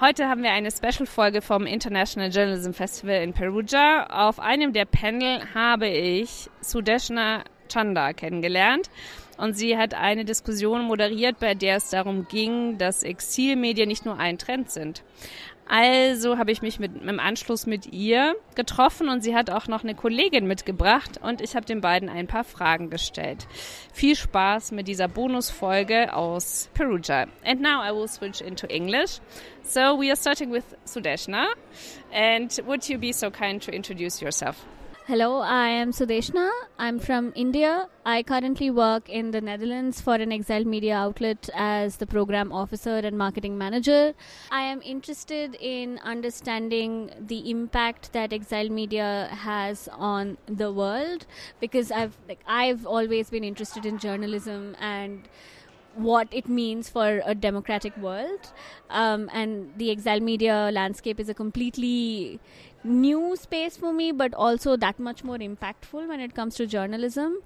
Heute haben wir eine Special-Folge vom International Journalism Festival in Perugia. Auf einem der Panel habe ich Sudeshna Chanda kennengelernt. Und sie hat eine Diskussion moderiert, bei der es darum ging, dass Exilmedien nicht nur ein Trend sind. Also habe ich mich mit, im Anschluss mit ihr getroffen und sie hat auch noch eine Kollegin mitgebracht und ich habe den beiden ein paar Fragen gestellt. Viel Spaß mit dieser Bonusfolge aus Perugia. And now I will switch into English. So we are starting with Sudeshna. And would you be so kind to introduce yourself? Hello, I am Sudeshna. I'm from India. I currently work in the Netherlands for an exiled media outlet as the program officer and marketing manager. I am interested in understanding the impact that exiled media has on the world because I've like I've always been interested in journalism and what it means for a democratic world. Um, and the exile media landscape is a completely new space for me, but also that much more impactful when it comes to journalism.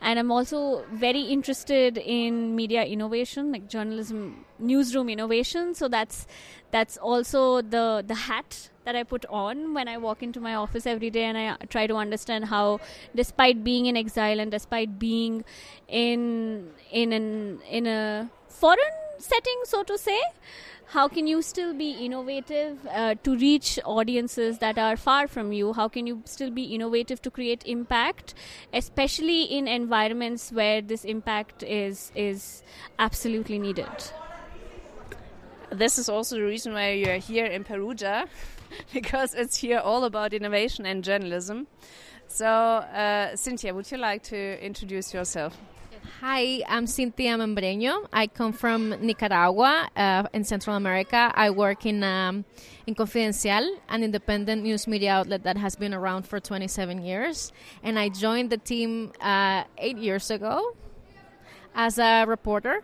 And I'm also very interested in media innovation, like journalism, newsroom innovation. So that's that's also the the hat that I put on when I walk into my office every day, and I try to understand how, despite being in exile and despite being in in an in a foreign setting, so to say how can you still be innovative uh, to reach audiences that are far from you? How can you still be innovative to create impact especially in environments where this impact is is absolutely needed? This is also the reason why you're here in Perugia because it's here all about innovation and journalism. So uh, Cinthia would you like to introduce yourself Hi, I'm Cinthia Membreño. I come from Nicaragua uh, in Central America. I work in um, in Confidencial, an independent news media outlet that has been around for 27 years. And I joined the team uh, eight years ago as a reporter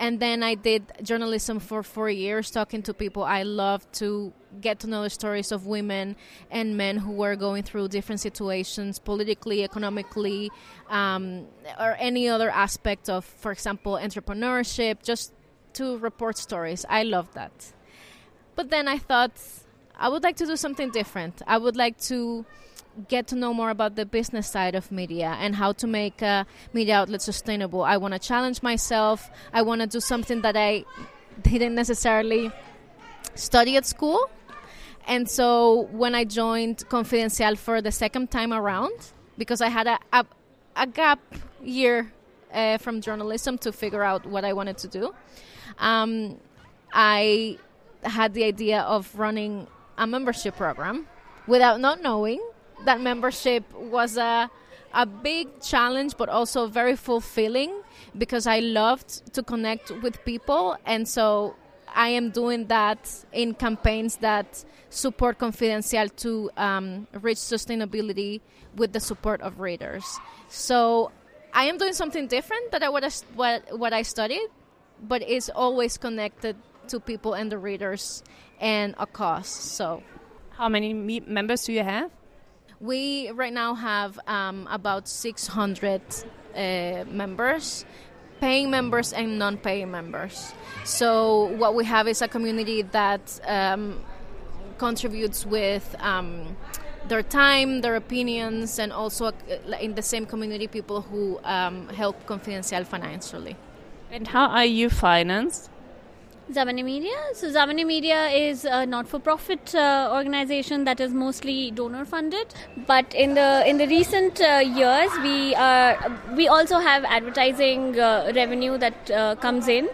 and then I did journalism for four years, talking to people. I love to get to know the stories of women and men who were going through different situations, politically, economically, um, or any other aspect of, for example, entrepreneurship, just to report stories. I love that. But then I thought I would like to do something different. I would like to get to know more about the business side of media and how to make a media outlets sustainable. I want to challenge myself. I want to do something that I didn't necessarily study at school. And so when I joined Confidencial for the second time around, because I had a, a, a gap year uh, from journalism to figure out what I wanted to do, um, I had the idea of running a membership program without not knowing that membership was a a big challenge but also very fulfilling because I loved to connect with people and so I am doing that in campaigns that support Confidencial to um, reach sustainability with the support of readers. So I am doing something different than what I, what, what I studied, but it's always connected to people and the readers and a cause. So, how many members do you have? We right now have um, about 600 uh, members, paying members and non paying members. So, what we have is a community that um, contributes with um, their time, their opinions, and also uh, in the same community, people who um, help Confidencial financially. And how are you financed? Zamaneh Media. So Zamaneh Media is a not-for-profit uh, organization that is mostly donor-funded. But in the in the recent uh, years, we are we also have advertising uh, revenue that uh, comes in.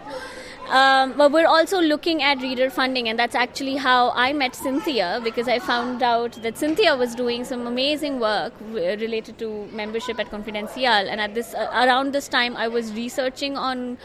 Um, but we're also looking at reader funding, and that's actually how I met Cinthia because I found out that Cinthia was doing some amazing work related to membership at Confidencial. And at this uh, around this time, I was researching on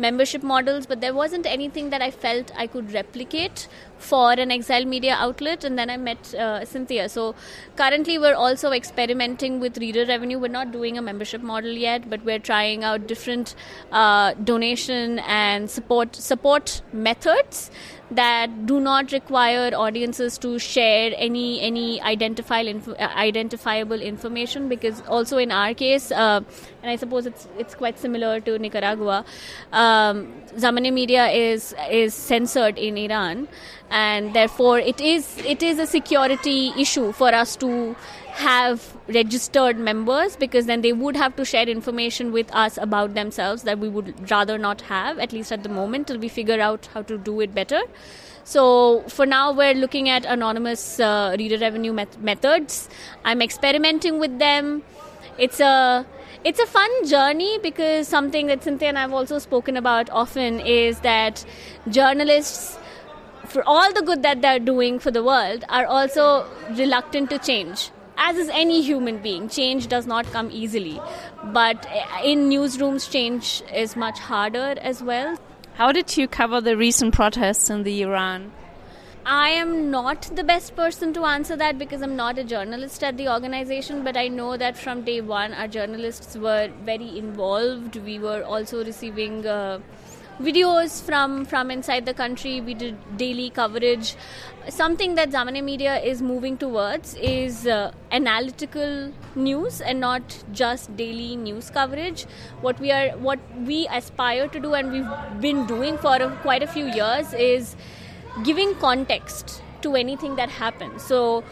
membership models, but there wasn't anything that I felt I could replicate for an exile media outlet. And then I met uh, Cinthia. So currently, we're also experimenting with reader revenue. We're not doing a membership model yet, but we're trying out different uh, donation and support support methods that do not require audiences to share any any identifiable uh, identifiable information because also in our case uh, and I suppose it's it's quite similar to Nicaragua. Um, Zamaneh Media is is censored in Iran, and therefore it is it is a security issue for us to have registered members because then they would have to share information with us about themselves that we would rather not have at least at the moment till we figure out how to do it better. So for now, we're looking at anonymous uh, reader revenue met- methods. I'm experimenting with them. It's a it's a fun journey because something that Cinthia and I've also spoken about often is that journalists, for all the good that they're doing for the world, are also reluctant to change. As is any human being, change does not come easily. But in newsrooms, change is much harder as well. How did you cover the recent protests in the Iran? I am not the best person to answer that because I'm not a journalist at the organization, but I know that from day one, our journalists were very involved. We were also receiving uh, videos from, from inside the country. We did daily coverage. Something that Zamaneh Media is moving towards is uh, analytical news and not just daily news coverage. What we are, what we aspire to do, and we've been doing for a, quite a few years, is giving context to anything that happens so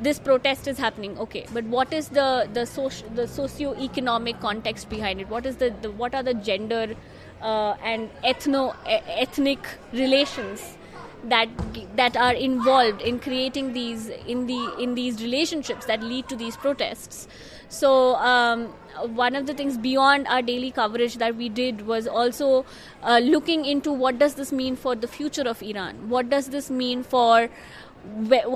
this protest is happening okay but what is the the social the socio-economic context behind it what is the, the what are the gender uh, and ethno ethnic relations that that are involved in creating these in the in these relationships that lead to these protests so um, one of the things beyond our daily coverage that we did was also uh, looking into what does this mean for the future of Iran? What does this mean for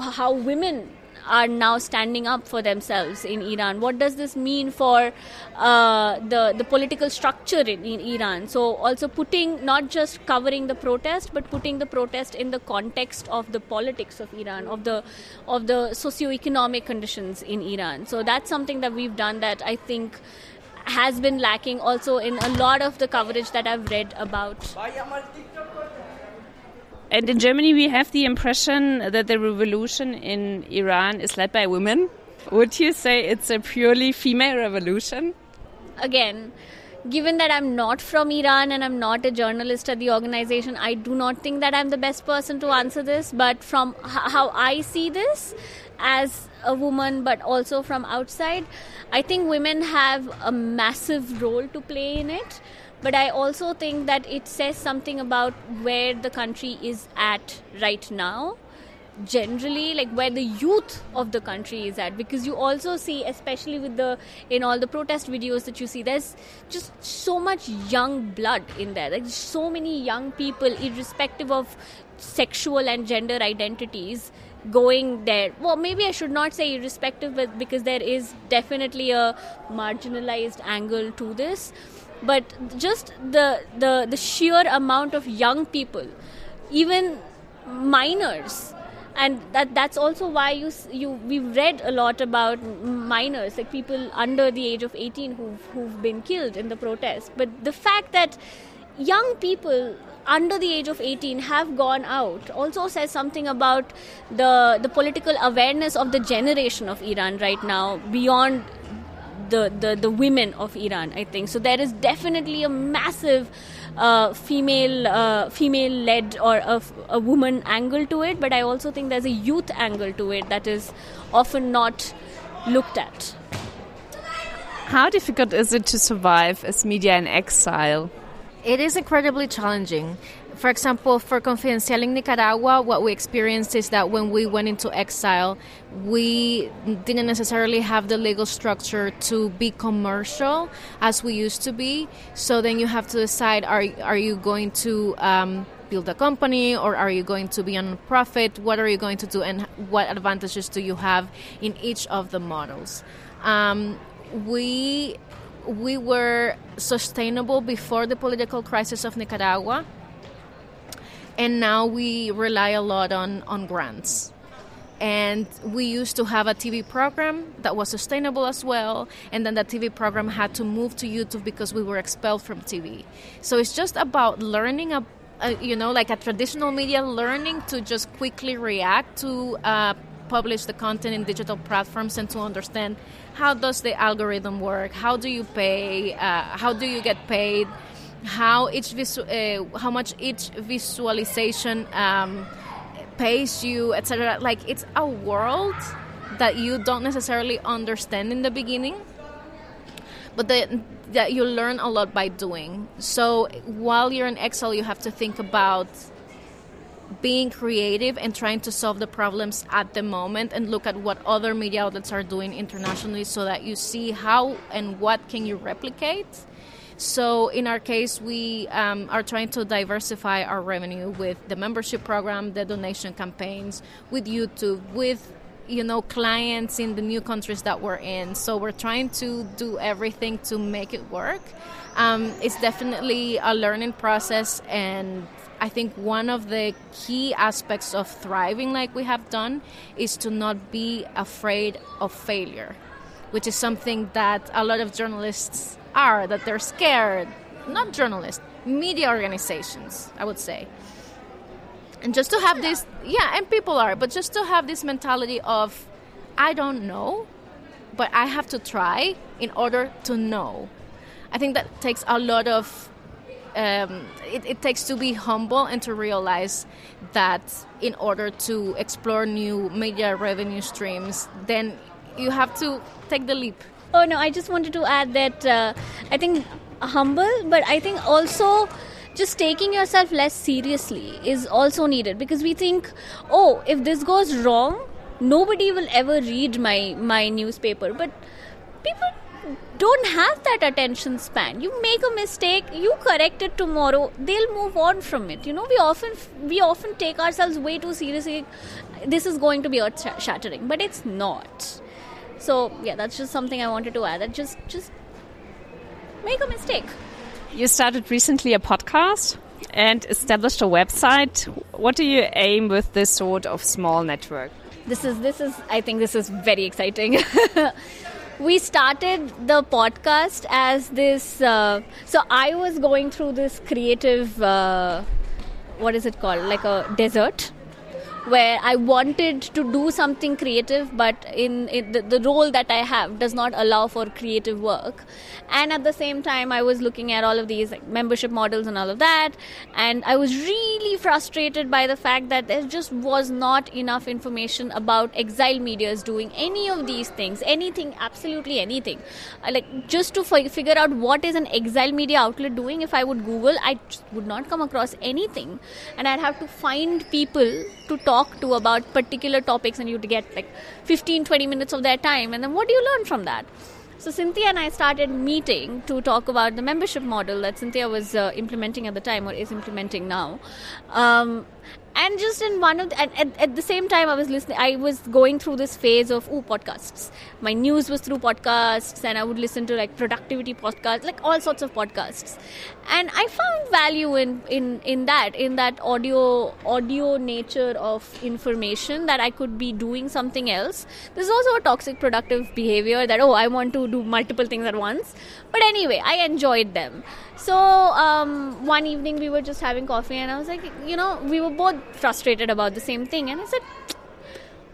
how women are now standing up for themselves in Iran. What does this mean for uh, the the political structure in, in, Iran? So also putting not just covering the protest, but putting the protest in the context of the politics of Iran, of the of the socio-economic conditions in Iran. So that's something that we've done that I think has been lacking also in a lot of the coverage that I've read about. And in Germany, we have the impression that the revolution in Iran is led by women. Would you say it's a purely female revolution? Again, given that I'm not from Iran and I'm not a journalist at the organization, I do not think that I'm the best person to answer this. But from how I see this as a woman, but also from outside, I think women have a massive role to play in it but I also think that it says something about where the country is at right now generally like where the youth of the country is at because you also see especially with the in all the protest videos that you see there's just so much young blood in there. Like so many young people irrespective of sexual and gender identities going there. Well maybe i should not say irrespective but because there is definitely a marginalized angle to this. But just the the the sheer amount of young people even minors and that that's also why you you we've read a lot about minors like people under the age of 18 who've who've been killed in the protest. But the fact that young people under the age of 18 have gone out also says something about the the political awareness of the generation of Iran right now beyond the, the, the women of Iran, I think. So there is definitely a massive uh, female uh, female led or a, a woman angle to it, but I also think there's a youth angle to it that is often not looked at. How difficult is it to survive as media in exile? It is incredibly challenging for example, for Confidencial in Nicaragua, what we experienced is that when we went into exile, we didn't necessarily have the legal structure to be commercial as we used to be. So then you have to decide: are are you going to um, build a company or are you going to be on profit? What are you going to do, and what advantages do you have in each of the models? Um, we we were sustainable before the political crisis of Nicaragua and now we rely a lot on, on grants and we used to have a TV program that was sustainable as well. And then that TV program had to move to YouTube because we were expelled from TV. So it's just about learning, a, you know, like a traditional media, learning to just quickly react to uh, publish the content in digital platforms and to understand how does the algorithm work, how do you pay, uh, how do you get paid, how each visu- uh, how much each visualization um, pays you, etc. Like it's a world that you don't necessarily understand in the beginning, but that that you learn a lot by doing. So while you're in exile, you have to think about being creative and trying to solve the problems at the moment and look at what other media outlets are doing internationally so that you see how and what can you replicate. So in our case we um, are trying to diversify our revenue with the membership program the donation campaigns with youtube with you know clients in the new countries that we're in. So we're trying to do everything to make it work. Um, it's definitely a learning process and I think one of the key aspects of thriving, like we have done, is to not be afraid of failure, which is something that a lot of journalists are, that they're scared. Not journalists, media organizations, I would say. And just to have this, yeah, and people are, but just to have this mentality of, I don't know, but I have to try in order to know. I think that takes a lot of um, it, it, takes to be humble and to realize that in order to explore new media revenue streams, then you have to take the leap. Oh no, I just wanted to add that uh, I think humble, but I think also just taking yourself less seriously is also needed because we think, oh, if this goes wrong, nobody will ever read my my newspaper, but don't have that attention span. You make a mistake you correct it tomorrow they'll move on from it. You know we often we often take ourselves way too seriously. This is going to be earth shattering but it's not. So yeah that's just something i wanted to add that just just make a mistake. You started recently a podcast and established a website. What do you aim with this sort of small network? This is this is i think this is very exciting we started the podcast as this. Uh, so I was going through this creative. Uh, what is it called? Like a desert where I wanted to do something creative, but in, in the, the, role that I have does not allow for creative work. And at the same time, I was looking at all of these like, membership models and all of that, and I was really frustrated by the fact that there just was not enough information about Exile Media's doing any of these things, anything, absolutely anything. like just to f- figure out what is an Exile Media outlet doing, if I would Google, I would not come across anything, and I'd have to find people to talk to about particular topics and you'd get like 15 20 minutes of their time and then what do you learn from that so Cinthia and I started meeting to talk about the membership model that Cinthia was uh, implementing at the time or is implementing now. Um, and just in one of the, at, at, at, the same time i was listening i was going through this phase of oh podcasts. My news was through podcasts and i would listen to like productivity podcasts like all sorts of podcasts. And i found value in in in that in that audio audio nature of information that i could be doing something else. There's also a toxic productive behavior that oh i want to do multiple things at once. But anyway i enjoyed them so um, one evening we were just having coffee, and I was like, you know, we were both frustrated about the same thing, and I said,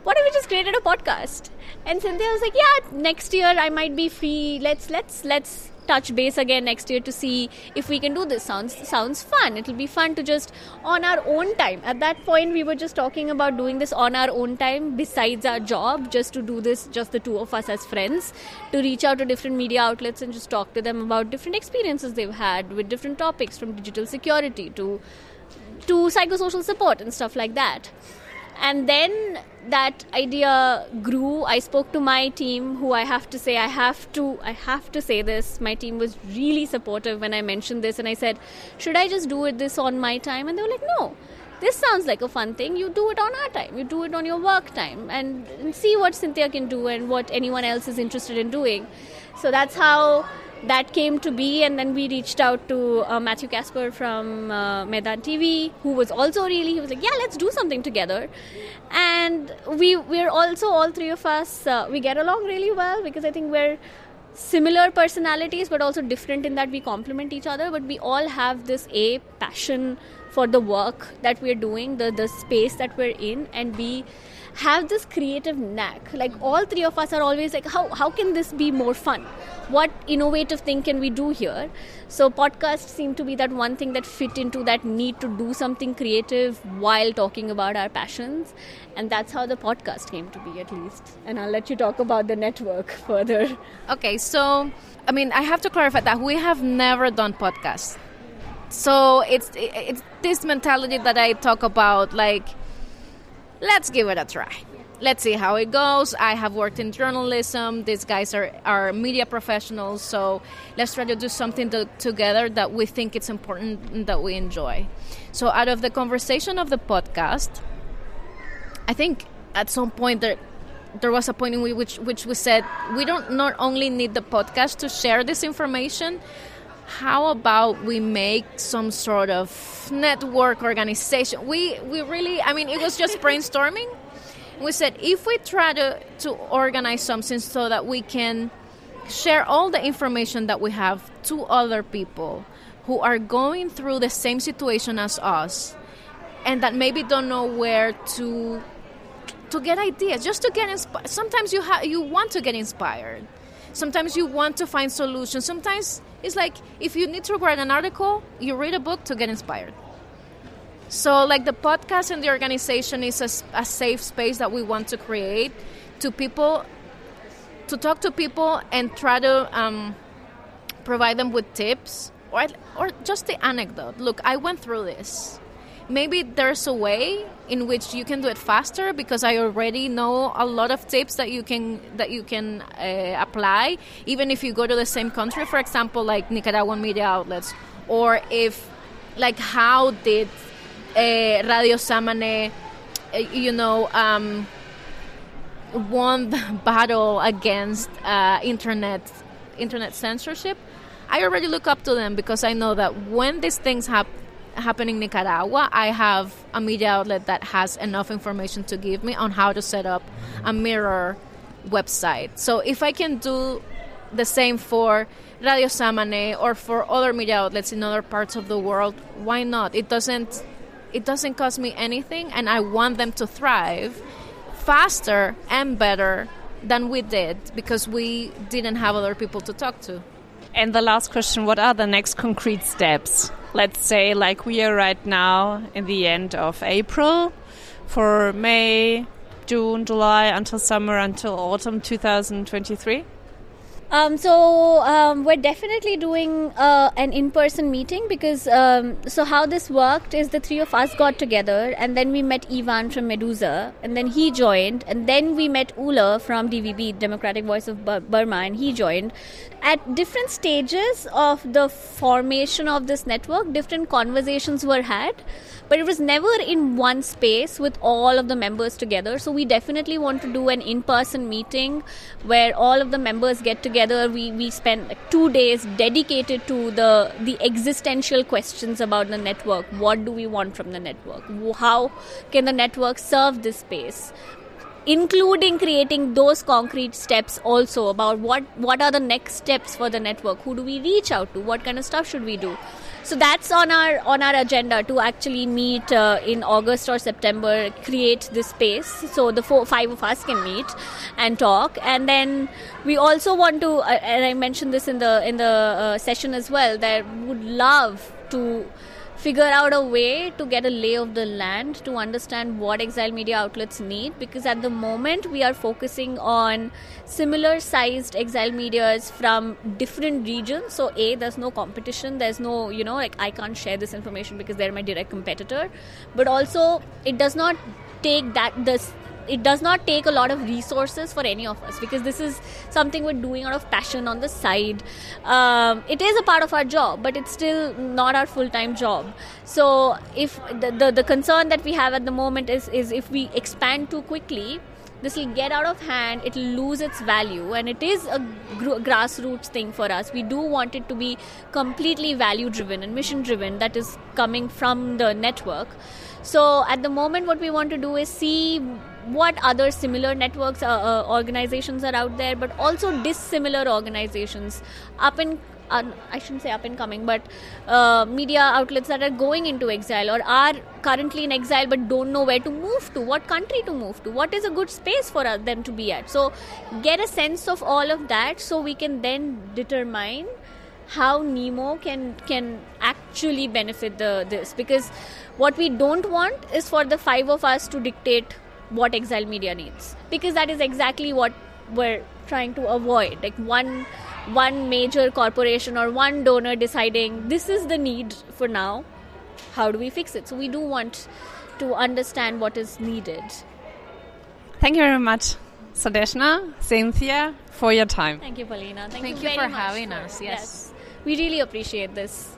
what if we just created a podcast? And Cinthia was like, yeah, next year I might be free. Let's let's let's touch base again next year to see if we can do this. Sounds sounds fun. It'll be fun to just on our own time. At that point, we were just talking about doing this on our own time, besides our job, just to do this, just the two of us as friends, to reach out to different media outlets and just talk to them about different experiences they've had with different topics, from digital security to to psychosocial support and stuff like that and then that idea grew. I spoke to my team who i have to say i have to i have to say this. My team was really supportive when i mentioned this and i said should i just do it this on my time? And they were like no. This sounds like a fun thing. You do it on our time. You do it on your work time and, and see what cinthia can do and what anyone else is interested in doing. So that's how that came to be, and then we reached out to uh, Matthew Casper from uh, Meydan TV, who was also really he was like, yeah, let's do something together, and we we're also all three of us uh, we get along really well because I think we're similar personalities but also different in that we complement each other but we all have this a passion for the work that we're doing, the the space that we're in, and we have this creative knack. Like all three of us are always like, how how can this be more fun? What innovative thing can we do here? So podcasts seem to be that one thing that fit into that need to do something creative while talking about our passions, and that's how the podcast came to be, at least. And I'll let you talk about the network further. Okay, so I mean, I have to clarify that we have never done podcasts. So it's it's this mentality that I talk about, like let's give it a try. Let's see how it goes. I have worked in journalism. These guys are, are media professionals. So let's try to do something to, together that we think it's important and that we enjoy. So, out of the conversation of the podcast, I think at some point there, there was a point in which, which we said we don't not only need the podcast to share this information, how about we make some sort of network organization? We we really i mean it was just brainstorming. We said if we try to to organize something so that we can share all the information that we have to other people who are going through the same situation as us and that maybe don't know where to to get ideas just to get inspired sometimes you have you want to get inspired. Sometimes you want to find solutions. Sometimes it's like if you need to write an article, you read a book to get inspired. So, like the podcast and the organization is a, a safe space that we want to create to people, to talk to people and try to um, provide them with tips or, or just the anecdote. Look, I went through this maybe there's a way in which you can do it faster because I already know a lot of tips that you can that you can uh, apply even if you go to the same country for example like Nicaraguan media outlets or if like how did uh, Radio Zamaneh uh, you know um, won the battle against uh, internet internet censorship. I already look up to them because I know that when these things happen happening in Nicaragua, I have a media outlet that has enough information to give me on how to set up a mirror website. So if I can do the same for Radio Zamaneh or for other media outlets in other parts of the world, why not? It doesn't it doesn't cost me anything and I want them to thrive faster and better than we did because we didn't have other people to talk to. And the last question what are the next concrete steps? Let's say, like we are right now in the end of April for May, June, July, until summer, until autumn 2023? Um, so um, we're definitely doing uh, an in-person meeting because um, so how this worked is the three of us got together and then we met Ivan from Meduza and then he joined and then we met Ula from DVB Democratic Voice of Burma and he joined at different stages of the formation of this network different conversations were had but it was never in one space with all of the members together. So we definitely want to do an in-person meeting where all of the members get together. We we spend like two days dedicated to the the existential questions about the network. What do we want from the network? How can the network serve this space? including creating those concrete steps also about what what are the next steps for the network who do we reach out to what kind of stuff should we do so that's on our on our agenda to actually meet uh, in August or September, create this space so the four five of us can meet and talk. And then we also want to, uh, and I mentioned this in the in the uh, session as well, that would love to figure out a way to get a lay of the land to understand what exile media outlets need because at the moment we are focusing on similar sized exile medias from different regions. So a there's no competition. There's no you know like i can't share this information because they're my direct competitor. But also it does not take that this it does not take a lot of resources for any of us because this is something we're doing out of passion on the side. Um, it is a part of our job, but it's still not our full time job. So if the, the, the concern that we have at the moment is is if we expand too quickly, this will get out of hand it will lose its value and it is a gr- grassroots thing for us we do want it to be completely value driven and mission driven that is coming from the network so at the moment what we want to do is see what other similar networks uh, uh, organizations are out there but also dissimilar organizations up and uh, I shouldn't say up and coming, but uh, media outlets that are going into exile or are currently in exile but don't know where to move to, what country to move to, what is a good space for uh, them to be at. So, get a sense of all of that so we can then determine how Nemo can can actually benefit the this because what we don't want is for the five of us to dictate what exile media needs because that is exactly what we're trying to avoid like one one major corporation or one donor deciding this is the need for now how do we fix it so we do want to understand what is needed thank you very much Sudeshna, Cinthia, for your time. Thank you, Paulina. Thank, Thank you, you for much having for, us. Yes. yes. We really appreciate this.